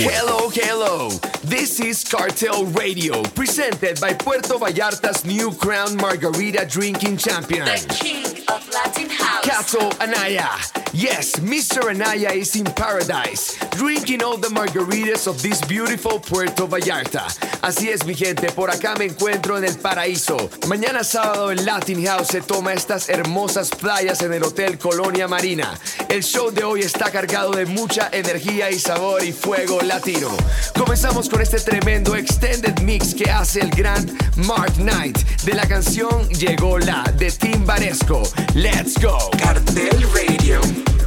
Hello, hello. This is Cartel Radio, presented by Puerto Vallarta's new crown margarita drinking champion. The king of Latin House. Cato Anaya. Yes, Mr. Anaya is in paradise, drinking all the margaritas of this beautiful Puerto Vallarta. Así es, mi gente, por acá me encuentro en el paraíso. Mañana sábado el Latin House se toma estas hermosas playas en el Hotel Colonia Marina. El show de hoy está cargado de mucha energía y sabor y fuego latino. Comenzamos con este tremendo extended mix que hace el gran Mark Knight de la canción Llegó la de Tim Varesco. Let's go. Cartel Radio.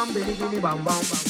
bam, bidi bam bam bam.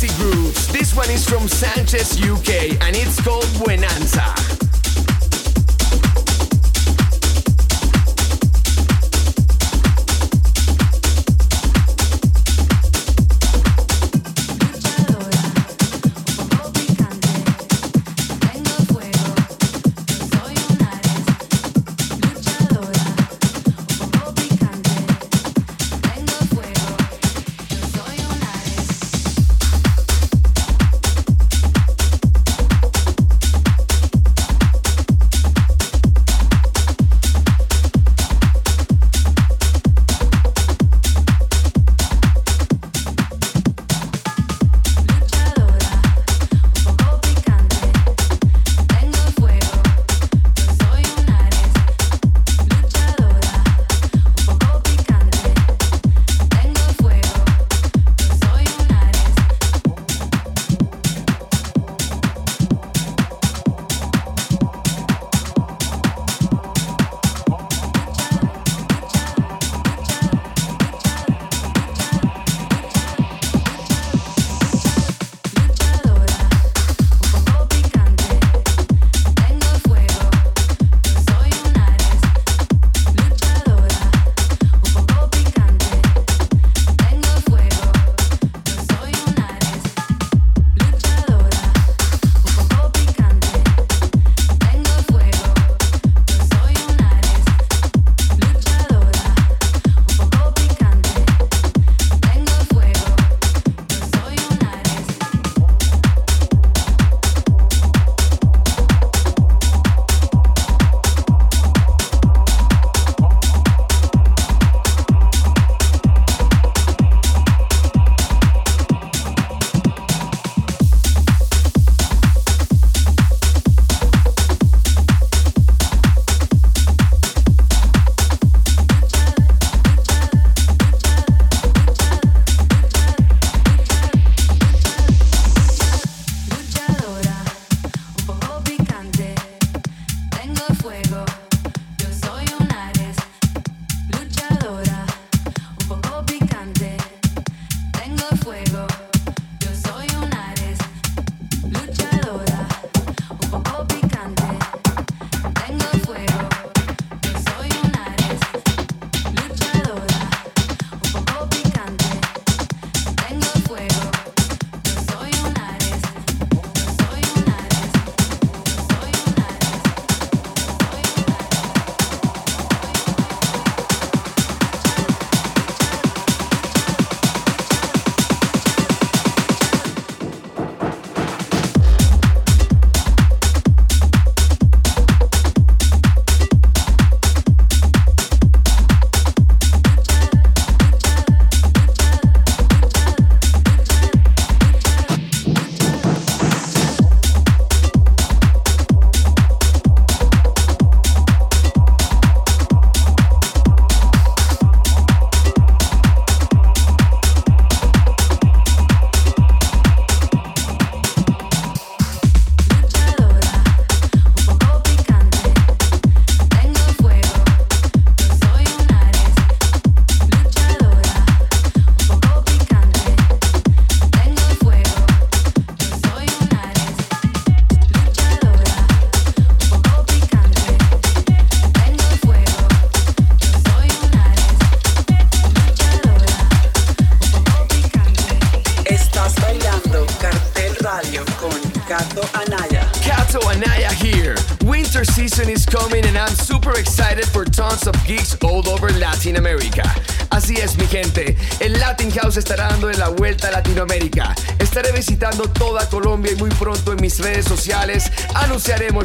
This one is from Sanchez UK and it's called Buenanza.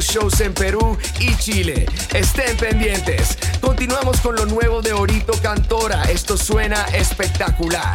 Shows en Perú y Chile. Estén pendientes. Continuamos con lo nuevo de Orito Cantora. Esto suena espectacular.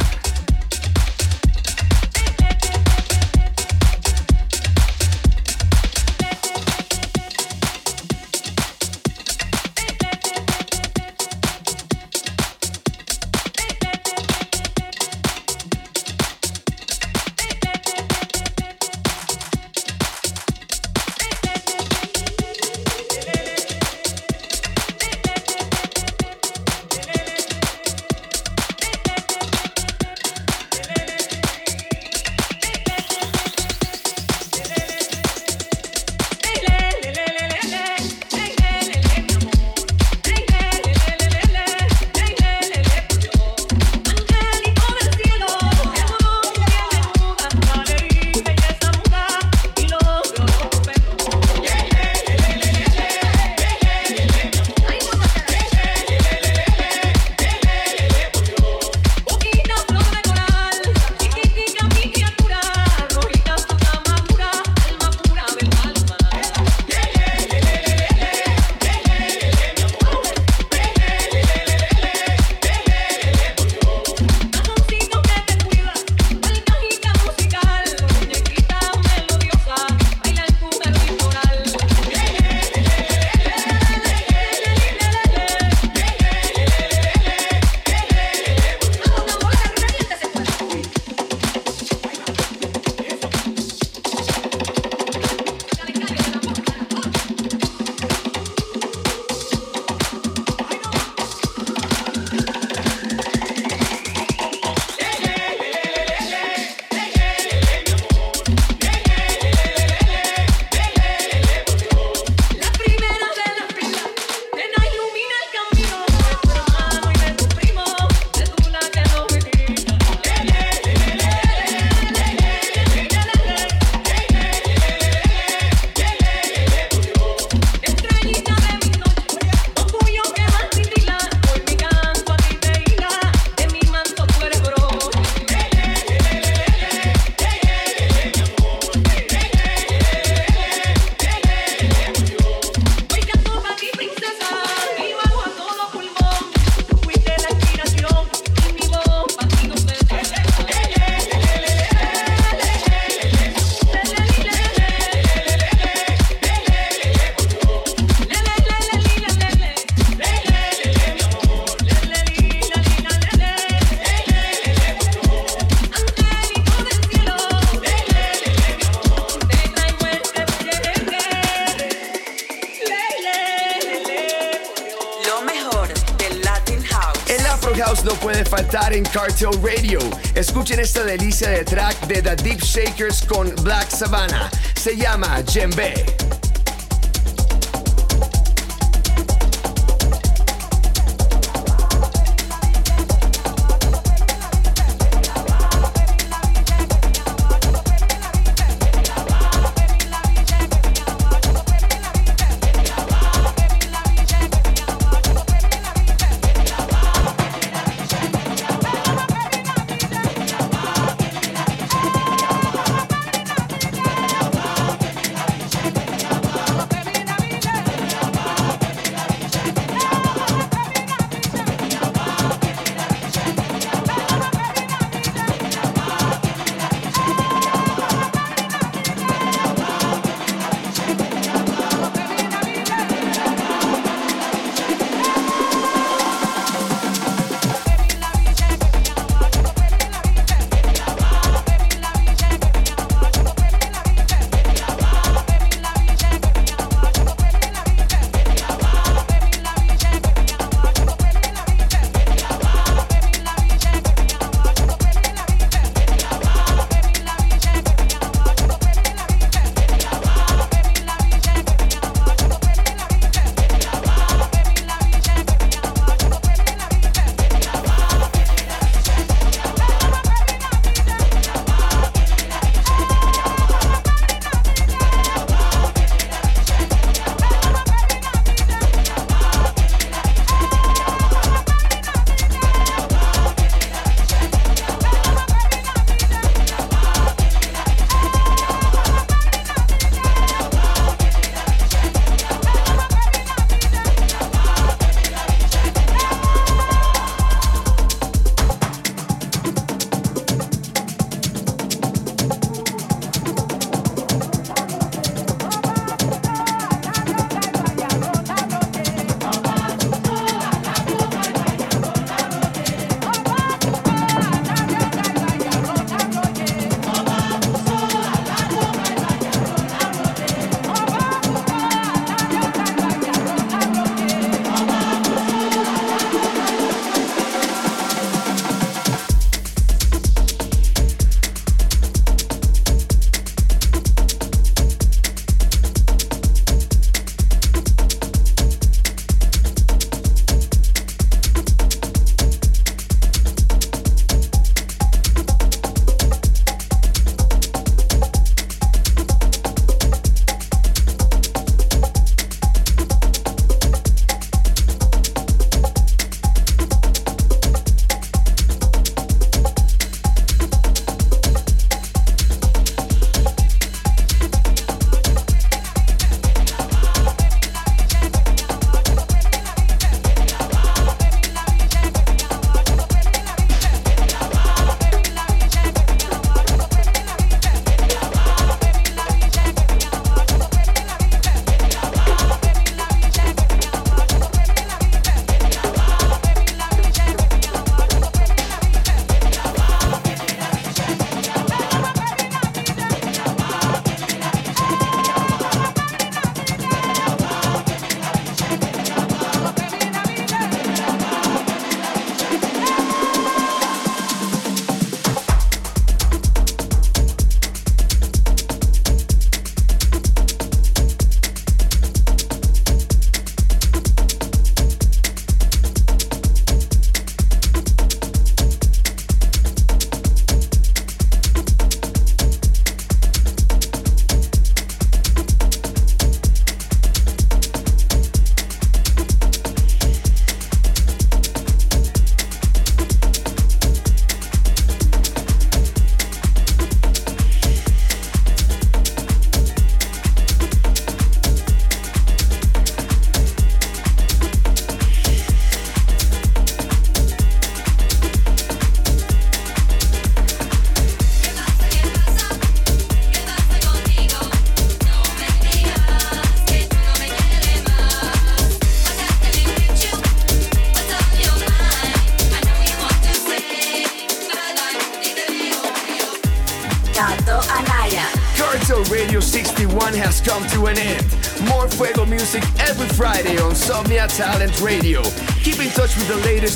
Faltar en Cartel Radio. Escuchen esta delicia de track de The Deep Shakers con Black Savannah. Se llama Djembe.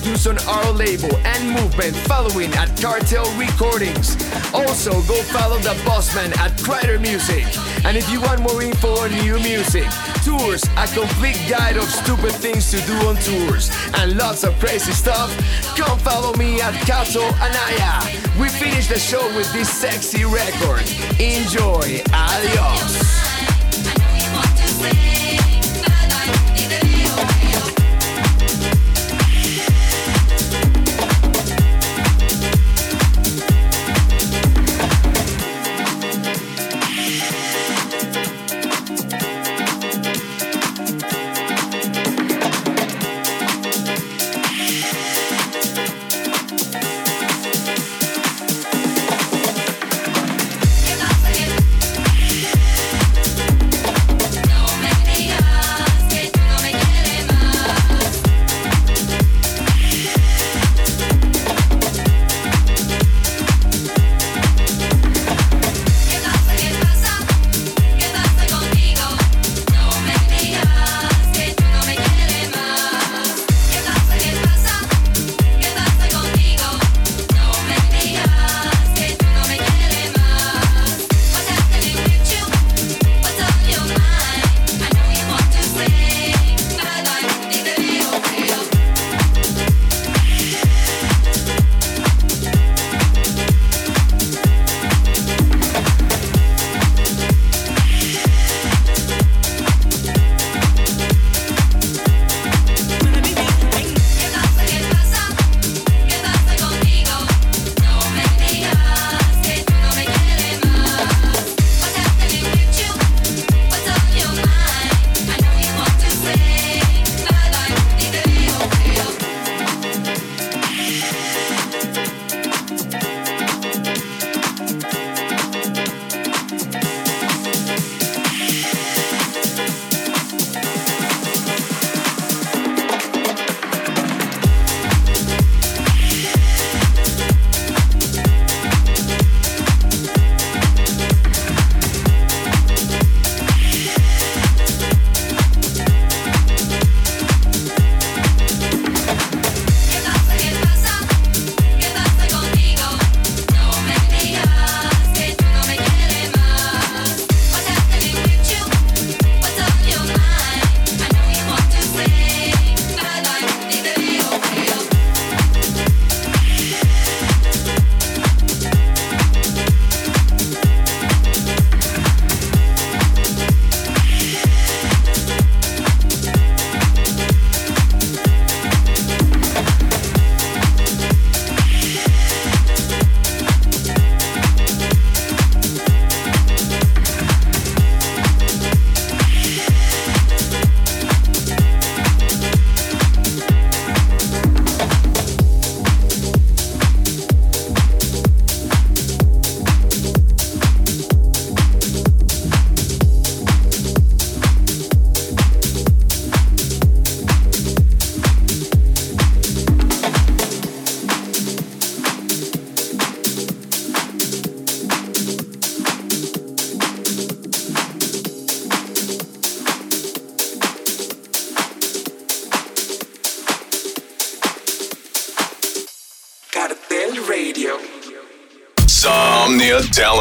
Latest on our label and movement following at Cartel Recordings. Also, go follow the bossman at Kryder Music. And if you want more info on new music, tours, a complete guide of stupid things to do on tours, and lots of crazy stuff, come follow me at Cato Anaya. We finish the show with this sexy record. Enjoy. Adios.